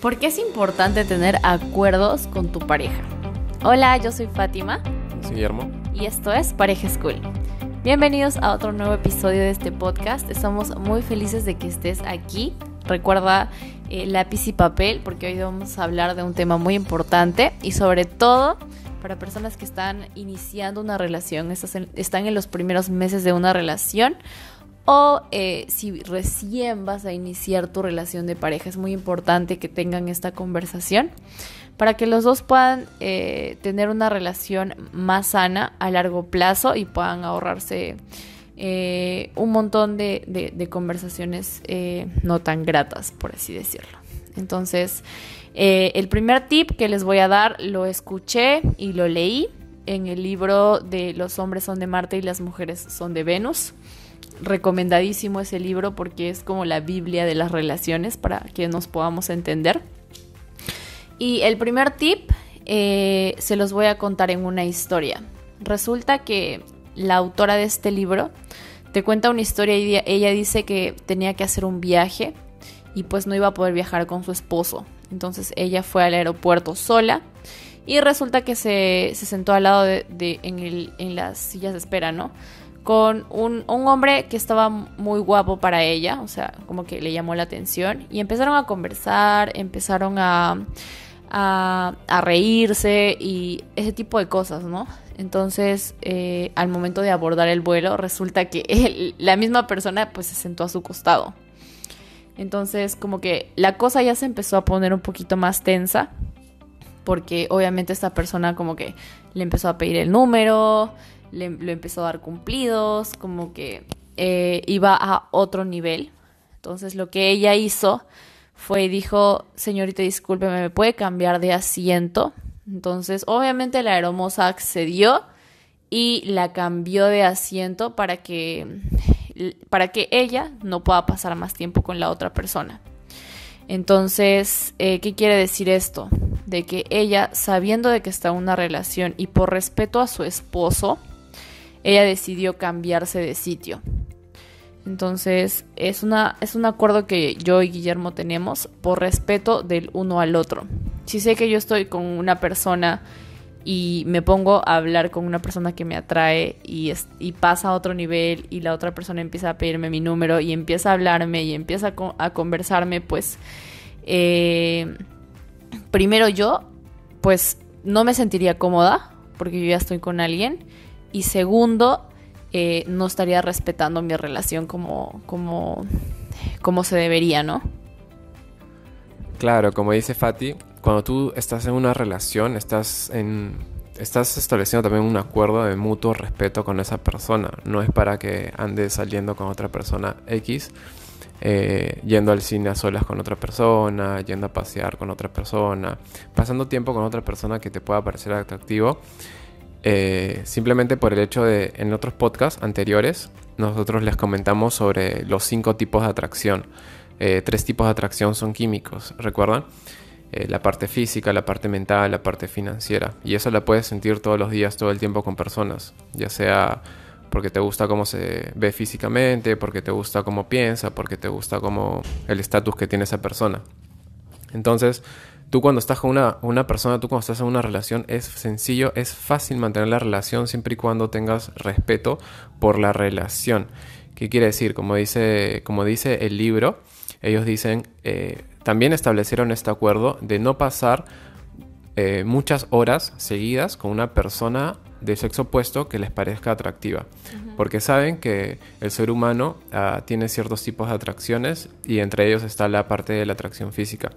¿Por qué es importante tener acuerdos con tu pareja? Hola, yo soy Fátima. Soy Guillermo. Y esto es Pareja School. Bienvenidos a otro nuevo episodio de este podcast. Estamos muy felices de que estés aquí. Recuerda eh, lápiz y papel porque hoy vamos a hablar de un tema muy importante y sobre todo para personas que están iniciando una relación, están en los primeros meses de una relación o eh, si recién vas a iniciar tu relación de pareja. Es muy importante que tengan esta conversación para que los dos puedan eh, tener una relación más sana a largo plazo y puedan ahorrarse eh, un montón de, conversaciones no tan gratas, por así decirlo. Entonces, el primer tip que les voy a dar lo escuché y lo leí en el libro de Los hombres son de Marte y las mujeres son de Venus recomendadísimo ese libro porque es como la Biblia de las relaciones para que nos podamos entender. Y el primer tip eh, se los voy a contar en una historia. Resulta que la autora de este libro te cuenta una historia y ella dice que tenía que hacer un viaje y pues no iba a poder viajar con su esposo. Entonces ella fue al aeropuerto sola y resulta que se, sentó al lado de, en, las sillas de espera, ¿no? Con un, hombre que estaba muy guapo para ella, o sea, como que le llamó la atención, y empezaron a conversar, empezaron a, a, reírse y ese tipo de cosas, ¿no? Entonces, eh, al momento de abordar el vuelo, resulta que la misma persona pues se sentó a su costado. Entonces, como que la cosa ya se empezó a poner un poquito más tensa, porque obviamente esta persona como que le empezó a pedir el número, le, empezó a dar cumplidos, como que eh, iba a otro nivel. Entonces lo que ella hizo fue dijo, señorita, disculpe, ¿me puede cambiar de asiento? Entonces, obviamente la hermosa accedió y la cambió de asiento para que, para que ella no pueda pasar más tiempo con la otra persona. Entonces, eh, ¿qué quiere decir esto? De que ella, sabiendo de que está en una relación y por respeto a su esposo, ella decidió cambiarse de sitio. Entonces es, una, es un acuerdo que yo y Guillermo tenemos por respeto del uno al otro. Si sé que yo estoy con una persona y me pongo a hablar con una persona que me atrae y, y pasa a otro nivel y la otra persona empieza a pedirme mi número y empieza a hablarme y empieza a, conversarme, pues eh, primero yo, pues no me sentiría cómoda porque yo ya estoy con alguien y segundo, eh, no estaría respetando mi relación como, como, como se debería, ¿no? Claro, como dice Fati, cuando tú estás en una relación, estás en estás estableciendo también un acuerdo de mutuo respeto con esa persona. No es para que andes saliendo con otra persona X, eh, yendo al cine a solas con otra persona, yendo a pasear con otra persona, pasando tiempo con otra persona que te pueda parecer atractivo eh, simplemente por el hecho de, en otros podcasts anteriores, nosotros les comentamos sobre los cinco tipos de atracción. Eh, tres tipos de atracción son químicos, ¿recuerdan? Eh, la parte física, la parte mental, la parte financiera. Y eso la puedes sentir todos los días, todo el tiempo con personas, ya sea porque te gusta cómo se ve físicamente, porque te gusta cómo piensa, porque te gusta cómo el estatus que tiene esa persona. Entonces, Tú cuando estás con una, una, persona, tú cuando estás en una relación, es sencillo, es fácil mantener la relación siempre y cuando tengas respeto por la relación. ¿Qué quiere decir? Como dice, como dice el libro, ellos dicen, eh, también establecieron este acuerdo de no pasar eh, muchas horas seguidas con una persona de sexo opuesto que les parezca atractiva. Porque saben que el ser humano ah, tiene ciertos tipos de atracciones y entre ellos está la parte de la atracción física.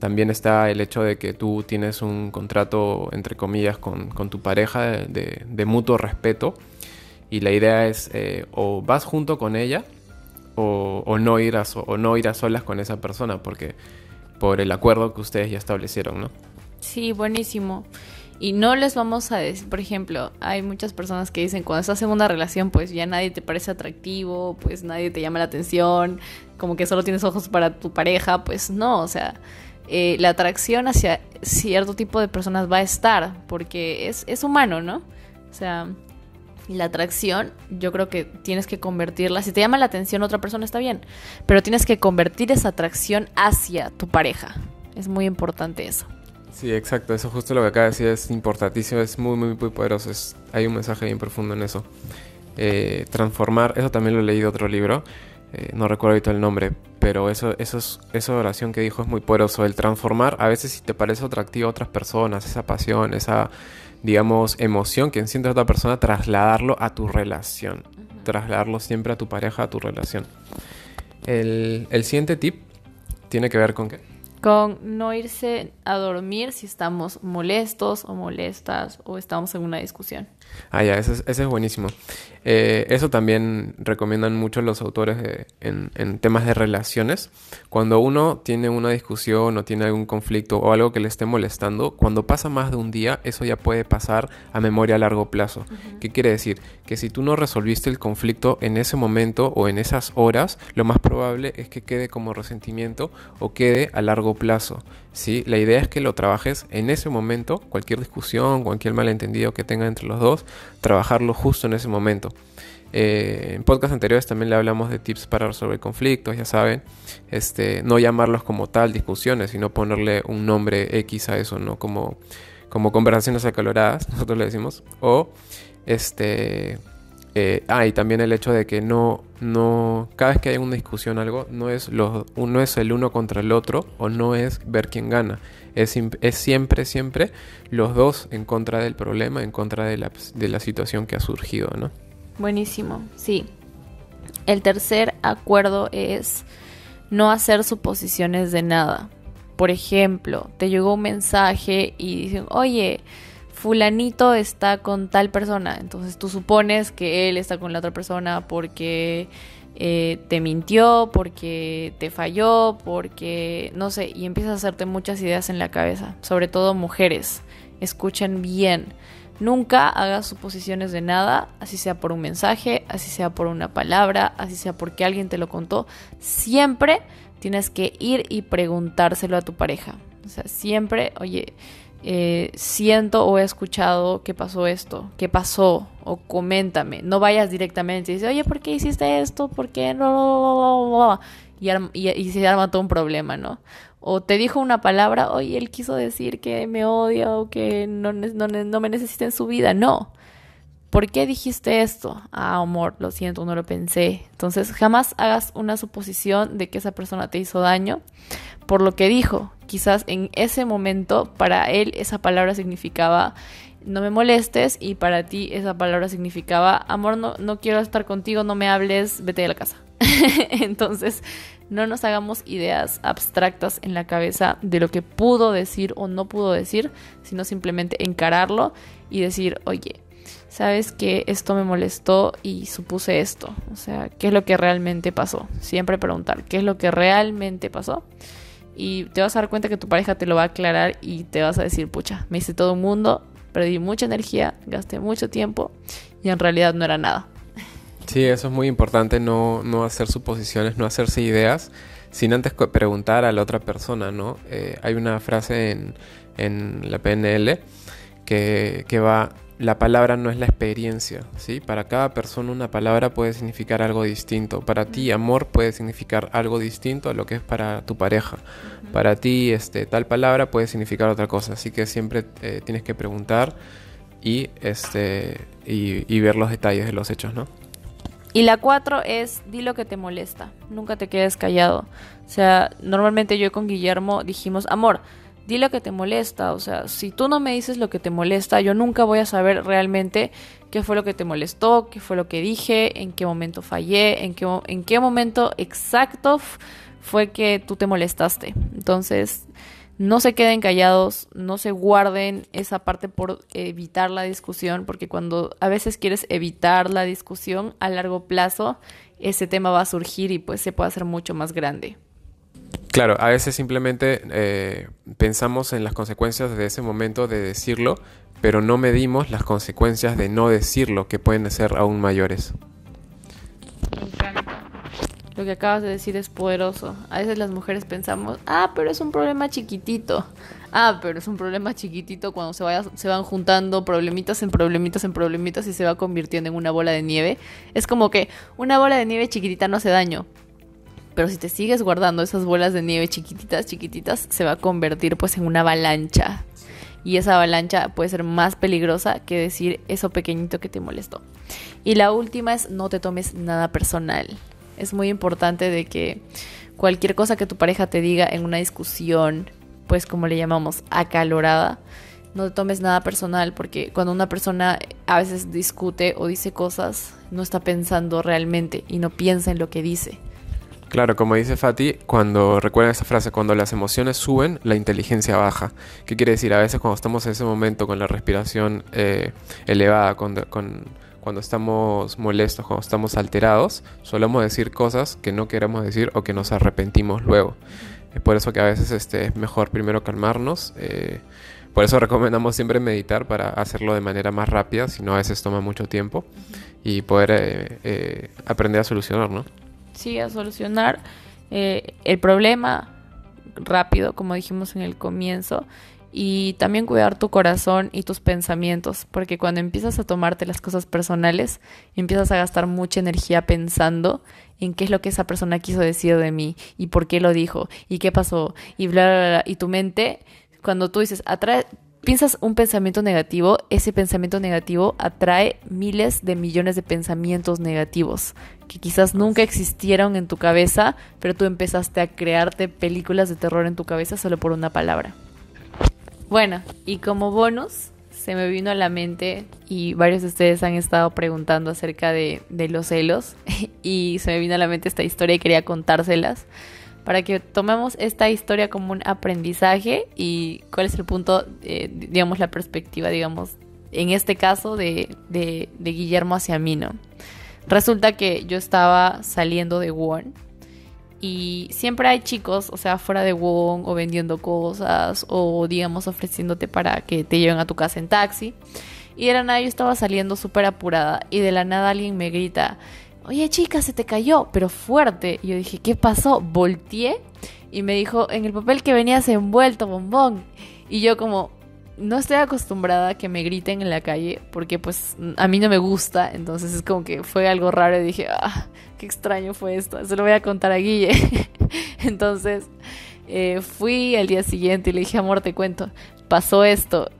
También está el hecho de que tú tienes un contrato, entre comillas, con, tu pareja de, mutuo respeto. Y la idea es eh, o vas junto con ella o, no ir a o no ir a solas con esa persona, porque por el acuerdo que ustedes ya establecieron, ¿no? Sí, buenísimo. Y no les vamos a decir, por ejemplo, hay muchas personas que dicen, cuando estás en una relación, pues ya nadie te parece atractivo, pues nadie te llama la atención, como que solo tienes ojos para tu pareja, pues no, o sea, eh, la atracción hacia cierto tipo de personas va a estar, porque es, es humano, ¿no? O sea, la atracción, yo creo que tienes que convertirla. Si te llama la atención otra persona, está bien. Pero tienes que convertir esa atracción hacia tu pareja. Es muy importante eso. Sí, exacto. Eso justo lo que acaba de decir es importantísimo, es muy, muy, muy poderoso. Es, hay un mensaje bien profundo en eso. Eh, transformar, eso también lo he leído otro libro, eh, no recuerdo ahorita el nombre, pero eso, eso es, esa oración que dijo es muy poderoso. El transformar, a veces si te parece atractivo a otras personas, esa pasión, esa, digamos, emoción que siente otra persona, trasladarlo a tu relación. Trasladarlo siempre a tu pareja, a tu relación. El, el siguiente tip tiene que ver con qué? Con no irse a dormir si estamos molestos o molestas o estamos en una discusión. Ah, ya, ese es, buenísimo. Eh, eso también recomiendan mucho los autores en, en, temas de relaciones. Cuando uno tiene una discusión o tiene algún conflicto o algo que le esté molestando, cuando pasa más de un día, eso ya puede pasar a memoria a largo plazo. ¿Qué quiere decir? Que si tú no resolviste el conflicto en ese momento o en esas horas, lo más probable es que quede como resentimiento o quede a largo plazo. ¿sí? La idea es que lo trabajes en ese momento, cualquier discusión, cualquier malentendido que tenga entre los dos, trabajarlo justo en ese momento. Eh, en podcast anteriores también le hablamos de tips para resolver conflictos, ya saben, este, no llamarlos como tal discusiones, sino ponerle un nombre X a eso, ¿no? Como, como conversaciones acaloradas, nosotros le decimos, o este eh, ah, y también el hecho de que no, no, cada vez que hay una discusión algo, no es, los, uno es el uno contra el otro o no es ver quién gana. Es, es siempre, siempre los dos en contra del problema, en contra de la, de la situación que ha surgido, ¿no? Buenísimo, sí. El tercer acuerdo es no hacer suposiciones de nada. Por ejemplo, te llegó un mensaje y dicen, oye, fulanito está con tal persona. Entonces tú supones que él está con la otra persona porque eh, te mintió, porque te falló, porque no sé, y empiezas a hacerte muchas ideas en la cabeza. Sobre todo mujeres, escuchen bien. Nunca hagas suposiciones de nada, así sea por un mensaje, así sea por una palabra, así sea porque alguien te lo contó. Siempre tienes que ir y preguntárselo a tu pareja. O sea, siempre, oye, eh, siento o he escuchado que pasó esto, qué pasó, o coméntame. No vayas directamente y dices, oye, ¿por qué hiciste esto? ¿Por qué no? Y, y, se arma todo un problema, ¿no? O te dijo una palabra, oye, él quiso decir que me odia o que no, no, no me necesita en su vida. No. ¿Por qué dijiste esto? Ah, amor, lo siento, no lo pensé. Entonces, jamás hagas una suposición de que esa persona te hizo daño por lo que dijo. Quizás en ese momento para él esa palabra significaba no me molestes y para ti esa palabra significaba amor, no, no quiero estar contigo, no me hables, vete de la casa. Entonces, no nos hagamos ideas abstractas en la cabeza de lo que pudo decir o no pudo decir, sino simplemente encararlo y decir, oye, sabes que esto me molestó y supuse esto. O sea, ¿qué es lo que realmente pasó? Siempre preguntar, ¿qué es lo que realmente pasó? Y te vas a dar cuenta que tu pareja te lo va a aclarar y te vas a decir, pucha, me hice todo un mundo, perdí mucha energía, gasté mucho tiempo y en realidad no era nada. Sí, eso es muy importante, no, no hacer suposiciones, no hacerse ideas, sin antes preguntar a la otra persona, ¿no? Eh, hay una frase en, en la PNL que, que va, la palabra no es la experiencia, ¿sí? Para cada persona una palabra puede significar algo distinto. Para ti amor puede significar algo distinto a lo que es para tu pareja. Para ti este, tal palabra puede significar otra cosa. Así que siempre eh, tienes que preguntar y, este, y, ver los detalles de los hechos, ¿no? Y la cuatro es, di lo que te molesta, nunca te quedes callado. O sea, normalmente yo con Guillermo dijimos, amor, di lo que te molesta, o sea, si tú no me dices lo que te molesta, yo nunca voy a saber realmente qué fue lo que te molestó, qué fue lo que dije, en qué momento fallé, en qué, en qué momento exacto fue que tú te molestaste. Entonces, no se queden callados, no se guarden esa parte por evitar la discusión, porque cuando a veces quieres evitar la discusión a largo plazo, ese tema va a surgir y pues se puede hacer mucho más grande. Claro, a veces simplemente eh, pensamos en las consecuencias de ese momento de decirlo, pero no medimos las consecuencias de no decirlo, que pueden ser aún mayores. Me encanta. Lo que acabas de decir es poderoso. A veces las mujeres pensamos, ah, pero es un problema chiquitito. Ah, pero es un problema chiquitito cuando se, vaya, se van juntando problemitas en problemitas en problemitas y se va convirtiendo en una bola de nieve. Es como que una bola de nieve chiquitita no hace daño, Pero si te sigues guardando esas bolas de nieve chiquititas, chiquititas, se va a convertir pues en una avalancha. Y esa avalancha puede ser más peligrosa que decir eso pequeñito que te molestó. Y la última es no te tomes nada personal. Es muy importante de que cualquier cosa que tu pareja te diga en una discusión, pues como le llamamos, acalorada, no te tomes nada personal porque cuando una persona a veces discute o dice cosas, no está pensando realmente y no piensa en lo que dice. Claro, como dice Fati, cuando recuerda esa frase, cuando las emociones suben, la inteligencia baja. ¿Qué quiere decir? A veces cuando estamos en ese momento con la respiración eh, elevada, cuando estamos molestos, cuando estamos alterados, solemos decir cosas que no queremos decir o que nos arrepentimos luego. Es por eso que a veces este, es mejor primero calmarnos. Eh, por eso recomendamos siempre meditar para hacerlo de manera más rápida, si no a veces toma mucho tiempo y poder eh, aprender a solucionar, ¿no? Sí, a solucionar el problema rápido, como dijimos en el comienzo, y también cuidar tu corazón y tus pensamientos, porque cuando empiezas a tomarte las cosas personales, empiezas a gastar mucha energía pensando en qué es lo que esa persona quiso decir de mí y por qué lo dijo y qué pasó y bla bla bla y tu mente cuando tú dices atrae piensas un pensamiento negativo, ese pensamiento negativo atrae miles de millones de pensamientos negativos que quizás nunca existieron en tu cabeza, pero tú empezaste a crearte películas de terror en tu cabeza solo por una palabra. Bueno, y como bonus, se me vino a la mente y varios de ustedes han estado preguntando acerca de, los celos y se me vino a la mente esta historia y quería contárselas para que tomemos esta historia como un aprendizaje y cuál es el punto, eh, digamos, la perspectiva, digamos, en este caso de, de, Guillermo hacia mí, ¿no? Resulta que yo estaba saliendo de Warren y siempre hay chicos, o sea, fuera de Wong o vendiendo cosas o digamos ofreciéndote para que te lleven a tu casa en taxi. Y de la nada yo estaba saliendo súper apurada y de la nada alguien me grita, oye chica, se te cayó, pero fuerte. Y yo dije, ¿qué pasó? Volteé y me dijo, en el papel que venías envuelto, bombón. Y yo como, no estoy acostumbrada a que me griten en la calle porque pues a mí no me gusta, entonces es como que fue algo raro y dije, ah, qué extraño fue esto, se lo voy a contar a Guille. entonces eh, fui al día siguiente y le dije, amor, te cuento, pasó esto.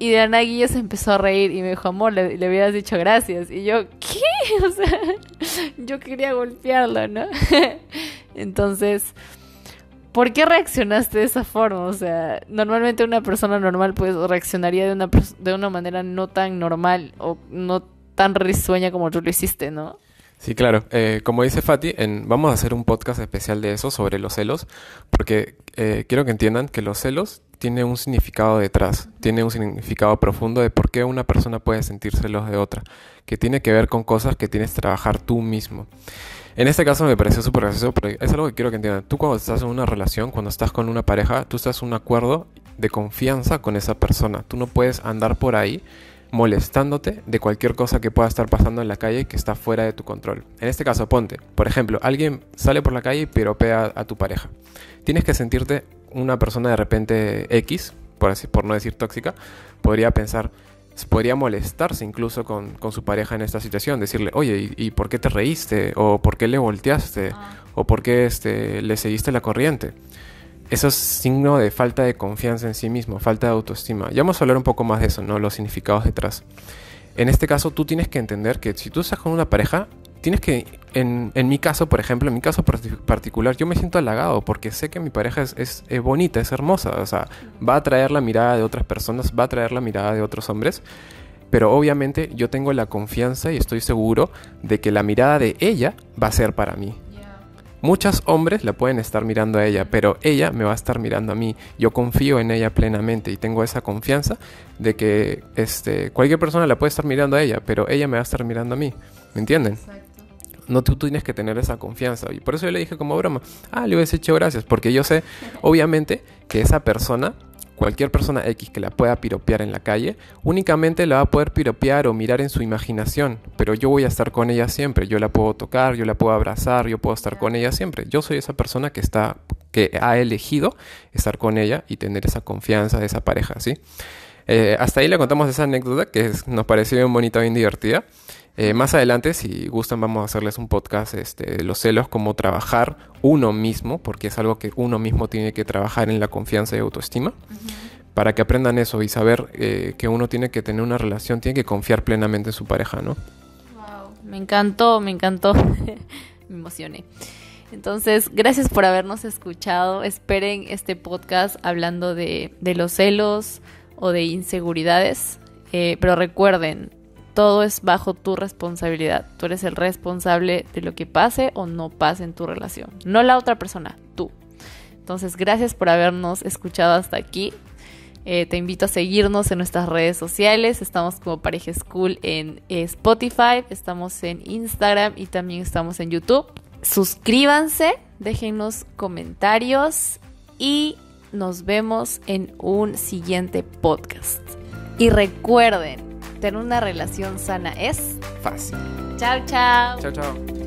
Y de Ana Guille se empezó a reír y me dijo, amor, le, le hubieras dicho gracias. Y yo, ¿qué? O sea, yo quería golpearlo, ¿no? entonces... ¿Por qué reaccionaste de esa forma? O sea, normalmente una persona normal pues reaccionaría de una, de una manera no tan normal o no tan risueña como tú lo hiciste, ¿no? Sí, claro. Eh, como dice Fati, en, vamos a hacer un podcast especial de eso, sobre los celos, porque eh, quiero que entiendan que los celos tienen un significado detrás, tiene un significado profundo de por qué una persona puede sentir celos de otra, que tiene que ver con cosas que tienes que trabajar tú mismo. En este caso me pareció súper gracioso, pero es algo que quiero que entiendan. Tú cuando estás en una relación, cuando estás con una pareja, tú estás en un acuerdo de confianza con esa persona. Tú no puedes andar por ahí molestándote de cualquier cosa que pueda estar pasando en la calle que está fuera de tu control. En este caso, ponte, por ejemplo, alguien sale por la calle y piropea a tu pareja. Tienes que sentirte una persona de repente X, por, así, por no decir tóxica, podría pensar, podría molestarse incluso con, su pareja en esta situación, decirle, oye, ¿y, por qué te reíste? ¿O por qué le volteaste? Ah. ¿O por qué este, le seguiste la corriente? Eso es signo de falta de confianza en sí mismo, falta de autoestima. Ya vamos a hablar un poco más de eso, ¿no? Los significados detrás. En este caso, tú tienes que entender que si tú estás con una pareja, tienes que, en, en mi caso, por ejemplo, en mi caso particular, yo me siento halagado porque sé que mi pareja es, es, es, bonita, es hermosa, o sea, va a atraer la mirada de otras personas, va a atraer la mirada de otros hombres, pero obviamente yo tengo la confianza y estoy seguro de que la mirada de ella va a ser para mí. Muchos hombres la pueden estar mirando a ella, pero ella me va a estar mirando a mí. Yo confío en ella plenamente y tengo esa confianza de que este, cualquier persona la puede estar mirando a ella, pero ella me va a estar mirando a mí. ¿Me entienden? No, tú, tienes que tener esa confianza. Y por eso yo le dije como broma, ah, le hubiese hecho gracias, porque yo sé, obviamente, que esa persona, cualquier persona X que la pueda piropear en la calle, únicamente la va a poder piropear o mirar en su imaginación, pero yo voy a estar con ella siempre, yo la puedo tocar, yo la puedo abrazar, yo puedo estar con ella siempre. Yo soy esa persona que está que ha elegido estar con ella y tener esa confianza de esa pareja, ¿sí? Eh, hasta ahí le contamos esa anécdota que nos pareció bien bonita, bien divertida. Eh, más adelante, si gustan, vamos a hacerles un podcast este, de los celos, cómo trabajar uno mismo, porque es algo que uno mismo tiene que trabajar en la confianza y autoestima, para que aprendan eso y saber eh, que uno tiene que tener una relación, tiene que confiar plenamente en su pareja, ¿no? Wow, me encantó, me encantó, me emocioné. Entonces, gracias por habernos escuchado. Esperen este podcast hablando de, de los celos o de inseguridades. Eh, pero recuerden, todo es bajo tu responsabilidad. Tú eres el responsable de lo que pase o no pase en tu relación. No la otra persona, tú. Entonces, gracias por habernos escuchado hasta aquí. Eh, te invito a seguirnos en nuestras redes sociales. Estamos como Pareja School en eh, Spotify, estamos en Instagram y también estamos en YouTube. Suscríbanse, déjenos comentarios y nos vemos en un siguiente podcast. Y recuerden, tener una relación sana es fácil. Chao, chao. Chao, chao.